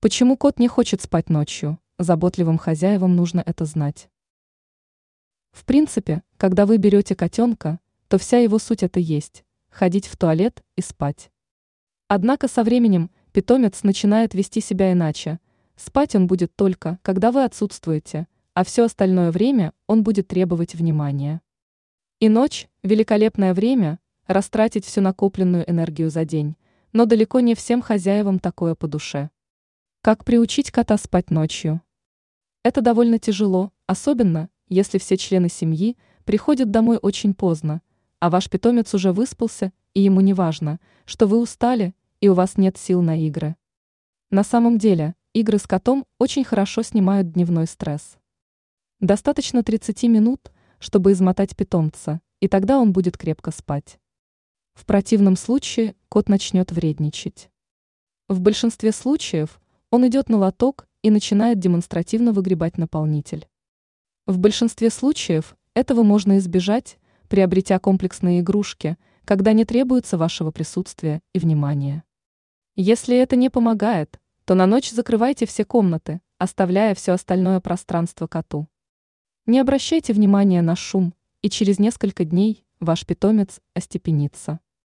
Почему кот не хочет спать ночью? Заботливым хозяевам нужно это знать. В принципе, когда вы берете котенка, то вся его суть это есть – ходить в туалет и спать. Однако со временем питомец начинает вести себя иначе. Спать он будет только, когда вы отсутствуете, а все остальное время он будет требовать внимания. И ночь – великолепное время растратить всю накопленную энергию за день, но далеко не всем хозяевам такое по душе. Как приучить кота спать ночью? Это довольно тяжело, особенно, если все члены семьи приходят домой очень поздно, а ваш питомец уже выспался, и ему не важно, что вы устали и у вас нет сил на игры. На самом деле, игры с котом очень хорошо снимают дневной стресс. Достаточно 30 минут, чтобы измотать питомца, и тогда он будет крепко спать. В противном случае кот начнет вредничать. В большинстве случаев он идет на лоток и начинает демонстративно выгребать наполнитель. В большинстве случаев этого можно избежать, приобретя комплексные игрушки, когда не требуется вашего присутствия и внимания. Если это не помогает, то на ночь закрывайте все комнаты, оставляя все остальное пространство коту. Не обращайте внимания на шум, и через несколько дней ваш питомец остепенится.